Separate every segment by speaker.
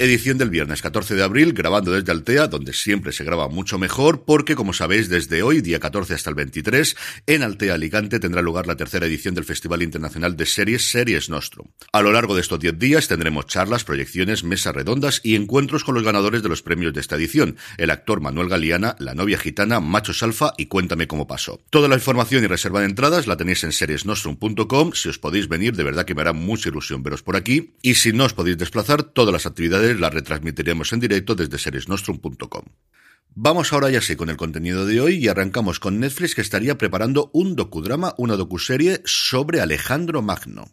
Speaker 1: edición del viernes 14 de abril, grabando desde Altea, donde siempre se graba mucho mejor, porque como sabéis, desde hoy, día 14 hasta el 23, en Altea Alicante tendrá lugar la tercera edición del Festival Internacional de Series Series Nostrum. A lo largo de estos 10 días tendremos charlas, proyecciones, mesas redondas y encuentros con los ganadores de los premios de esta edición, el actor Manuel Galeana, la novia gitana, Machos Alfa y Cuéntame cómo pasó. Toda la información y reserva de entradas la tenéis en seriesnostrum.com, si os podéis venir, de verdad que me hará mucha ilusión veros por aquí, y si no os podéis desplazar, todas las actividades la retransmitiremos en directo desde seriesnostrum.com. Vamos ahora ya sí con el contenido de hoy y arrancamos con Netflix que estaría preparando un docudrama, una docuserie sobre Alejandro Magno.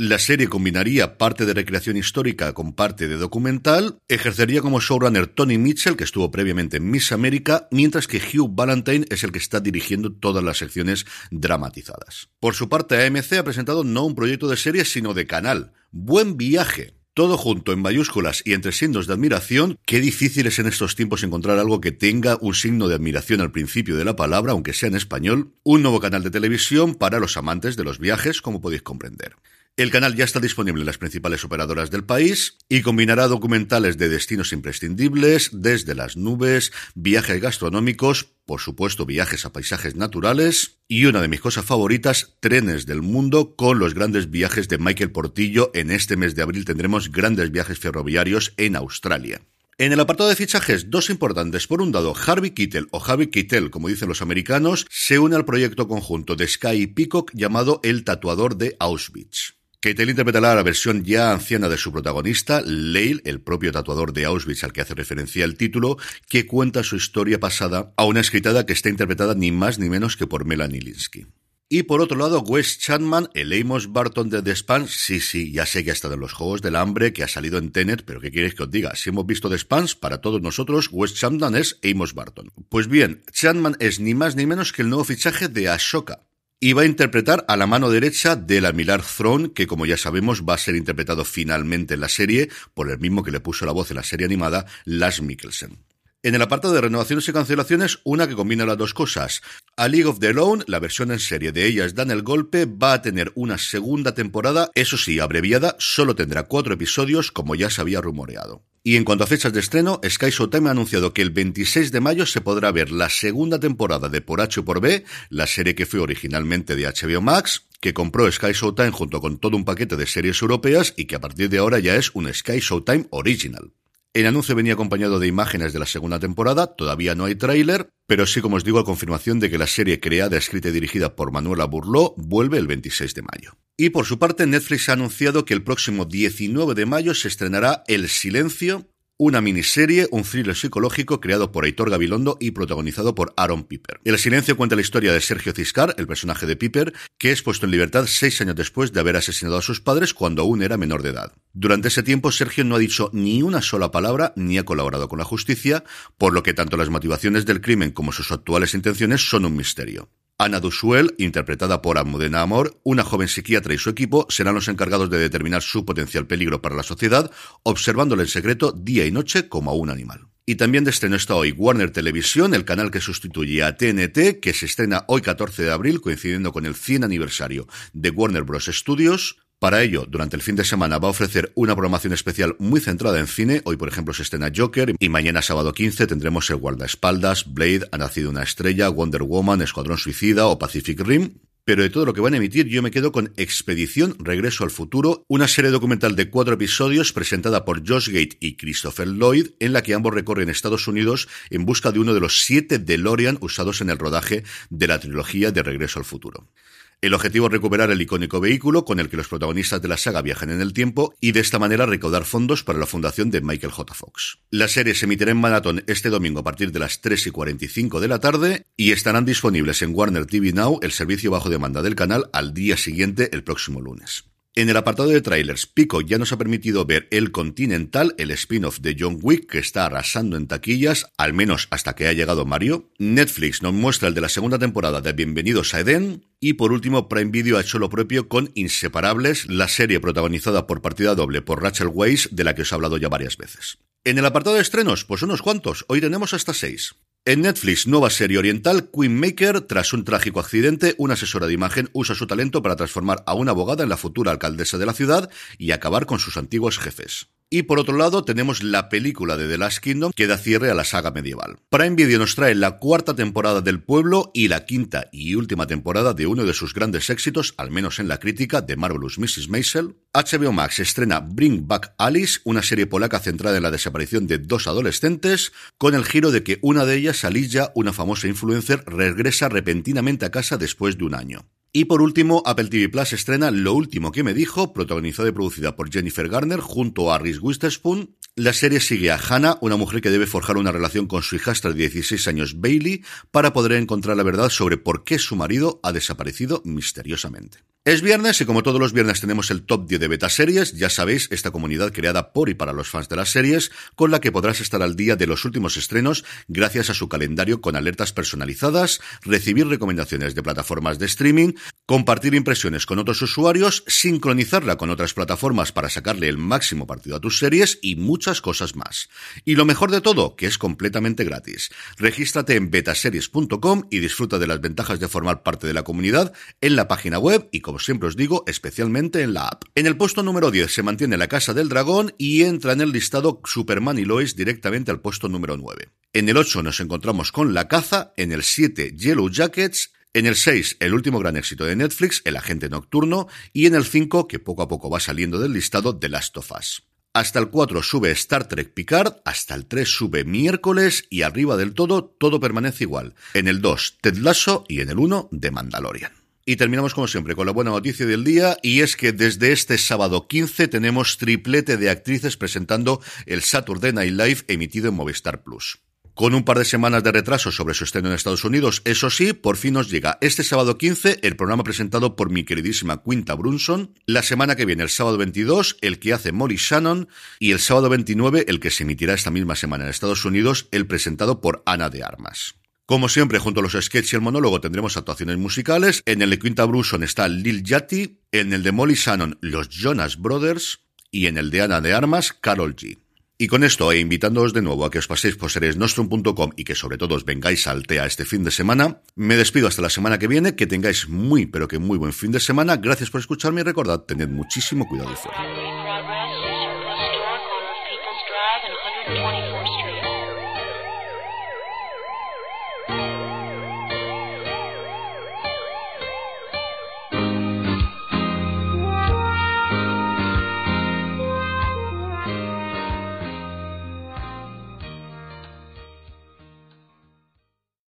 Speaker 1: La serie combinaría parte de recreación histórica con parte de documental, ejercería como showrunner Tony Mitchell, que estuvo previamente en Miss América, mientras que Hugh Valentine es el que está dirigiendo todas las secciones dramatizadas. Por su parte, AMC ha presentado no un proyecto de serie, sino de canal. Buen viaje, todo junto en mayúsculas y entre signos de admiración. Qué difícil es en estos tiempos encontrar algo que tenga un signo de admiración al principio de la palabra, aunque sea en español. Un nuevo canal de televisión para los amantes de los viajes, como podéis comprender. El canal ya está disponible en las principales operadoras del país y combinará documentales de destinos imprescindibles, desde las nubes, viajes gastronómicos, por supuesto viajes a paisajes naturales y una de mis cosas favoritas, trenes del mundo con los grandes viajes de Michael Portillo. En este mes de abril tendremos grandes viajes ferroviarios en Australia. En el apartado de fichajes, dos importantes. Por un lado, Harvey Kittel, o Harvey Kittel, como dicen los americanos, se une al proyecto conjunto de Sky y Peacock llamado El Tatuador de Auschwitz. Keitel interpretará la versión ya anciana de su protagonista, Leil, el propio tatuador de Auschwitz al que hace referencia el título, que cuenta su historia pasada a una escritada que está interpretada ni más ni menos que por Melanie Linsky. Y por otro lado, Wes Chapman, el Amos Barton de The Spans, sí, sí, ya sé que ha estado en los Juegos del Hambre, que ha salido en Tenet, pero ¿qué quieres que os diga? Si hemos visto The Spans, para todos nosotros, Wes Chapman es Amos Barton. Pues bien, Chapman es ni más ni menos que el nuevo fichaje de Ashoka, y va a interpretar a la mano derecha de la Milar Throne, que como ya sabemos va a ser interpretado finalmente en la serie por el mismo que le puso la voz en la serie animada, Lars Mikkelsen. En el apartado de renovaciones y cancelaciones, una que combina las dos cosas. A League of the Lone, la versión en serie de Ellas dan el golpe, va a tener una segunda temporada, eso sí, abreviada, solo tendrá cuatro episodios, como ya se había rumoreado. Y en cuanto a fechas de estreno, Sky Showtime ha anunciado que el 26 de mayo se podrá ver la segunda temporada de Por H o por B, la serie que fue originalmente de HBO Max, que compró Sky Showtime junto con todo un paquete de series europeas y que a partir de ahora ya es un Sky Showtime Original. El anuncio venía acompañado de imágenes de la segunda temporada, todavía no hay tráiler, pero sí, como os digo, a confirmación de que la serie creada, escrita y dirigida por Manuela Burló vuelve el 26 de mayo. Y por su parte, Netflix ha anunciado que el próximo 19 de mayo se estrenará El Silencio, una miniserie, un thriller psicológico creado por Heitor Gabilondo y protagonizado por Aaron Piper. El silencio cuenta la historia de Sergio Ciscar, el personaje de Piper, que es puesto en libertad seis años después de haber asesinado a sus padres cuando aún era menor de edad. Durante ese tiempo, Sergio no ha dicho ni una sola palabra ni ha colaborado con la justicia, por lo que tanto las motivaciones del crimen como sus actuales intenciones son un misterio. Ana Dusuel, interpretada por Almudena Amor, una joven psiquiatra y su equipo serán los encargados de determinar su potencial peligro para la sociedad, observándole en secreto día y noche como a un animal. Y también de estreno está hoy Warner Televisión, el canal que sustituye a TNT, que se estrena hoy 14 de abril, coincidiendo con el 100 aniversario de Warner Bros. Studios. Para ello, durante el fin de semana va a ofrecer una programación especial muy centrada en cine. Hoy, por ejemplo, se estrena Joker y mañana, sábado 15, tendremos el Guardaespaldas, Blade, Ha nacido una estrella, Wonder Woman, Escuadrón Suicida o Pacific Rim. pero de todo lo que van a emitir yo me quedo con Expedición Regreso al Futuro, una serie documental de cuatro episodios presentada por Josh Gate y Christopher Lloyd, en la que ambos recorren Estados Unidos en busca de uno de los siete DeLorean usados en el rodaje de la trilogía de Regreso al Futuro. El objetivo es recuperar el icónico vehículo con el que los protagonistas de la saga viajan en el tiempo y de esta manera recaudar fondos para la fundación de Michael J. Fox. La serie se emitirá en maratón este domingo a partir de las 3 y 45 de la tarde y estarán disponibles en Warner TV Now, el servicio bajo demanda del canal, al día siguiente, el próximo lunes. En el apartado de trailers, Pico ya nos ha permitido ver El Continental, el spin-off de John Wick que está arrasando en taquillas, al menos hasta que ha llegado Mario. Netflix nos muestra el de la segunda temporada de Bienvenidos a Eden. Y por último, Prime Video ha hecho lo propio con Inseparables, la serie protagonizada por partida doble por Rachel Weisz, de la que os he hablado ya varias veces. En el apartado de estrenos, pues unos cuantos. Hoy tenemos hasta seis. En Netflix, nueva serie oriental, Queen Maker, tras un trágico accidente, una asesora de imagen usa su talento para transformar a una abogada en la futura alcaldesa de la ciudad y acabar con sus antiguos jefes. Y por otro lado, tenemos la película de The Last Kingdom que da cierre a la saga medieval. Prime Video nos trae la cuarta temporada del pueblo y la quinta y última temporada de uno de sus grandes éxitos, al menos en la crítica, de Marvelous Mrs. Maisel. HBO Max estrena Bring Back Alice, una serie polaca centrada en la desaparición de dos adolescentes, con el giro de que una de ellas, Alicia, una famosa influencer, regresa repentinamente a casa después de un año. Y por último, Apple TV Plus estrena Lo último que me dijo, protagonizada y producida por Jennifer Garner junto a Reese Witherspoon. La serie sigue a Hannah, una mujer que debe forjar una relación con su hijastra de 16 años Bailey para poder encontrar la verdad sobre por qué su marido ha desaparecido misteriosamente. Es viernes y como todos los viernes tenemos el top 10 de beta series, ya sabéis, esta comunidad creada por y para los fans de las series, con la que podrás estar al día de los últimos estrenos gracias a su calendario con alertas personalizadas, recibir recomendaciones de plataformas de streaming, compartir impresiones con otros usuarios, sincronizarla con otras plataformas para sacarle el máximo partido a tus series y muchas cosas más. Y lo mejor de todo, que es completamente gratis. Regístrate en betaseries.com y disfruta de las ventajas de formar parte de la comunidad en la página web y como siempre os digo, especialmente en la app. En el puesto número 10 se mantiene La Casa del Dragón y entra en el listado Superman y Lois directamente al puesto número 9. En el 8 nos encontramos con La Caza, en el 7 Yellow Jackets, en el 6, el último gran éxito de Netflix, El Agente Nocturno, y en el 5, que poco a poco va saliendo del listado, The Last of Us. Hasta el 4 sube Star Trek Picard, hasta el 3 sube miércoles y arriba del todo todo permanece igual. En el 2 Ted Lasso y en el 1 The Mandalorian. Y terminamos como siempre con la buena noticia del día y es que desde este sábado 15 tenemos triplete de actrices presentando el Saturday Night Live emitido en Movistar Plus. Con un par de semanas de retraso sobre su estreno en Estados Unidos, eso sí, por fin nos llega este sábado 15 el programa presentado por mi queridísima Quinta Brunson, la semana que viene, el sábado 22, el que hace Molly Shannon, y el sábado 29, el que se emitirá esta misma semana en Estados Unidos, el presentado por Ana de Armas. Como siempre, junto a los sketches y el monólogo tendremos actuaciones musicales. En el de Quinta Bruson está Lil Yachty, en el de Molly Shannon los Jonas Brothers y en el de Ana de Armas Carol G. Y con esto, e invitándoos de nuevo a que os paséis por seresnostrum.com y que sobre todo os vengáis al TEA este fin de semana, me despido hasta la semana que viene, que tengáis muy pero que muy buen fin de semana, gracias por escucharme y recordad, tened muchísimo cuidado y fuera.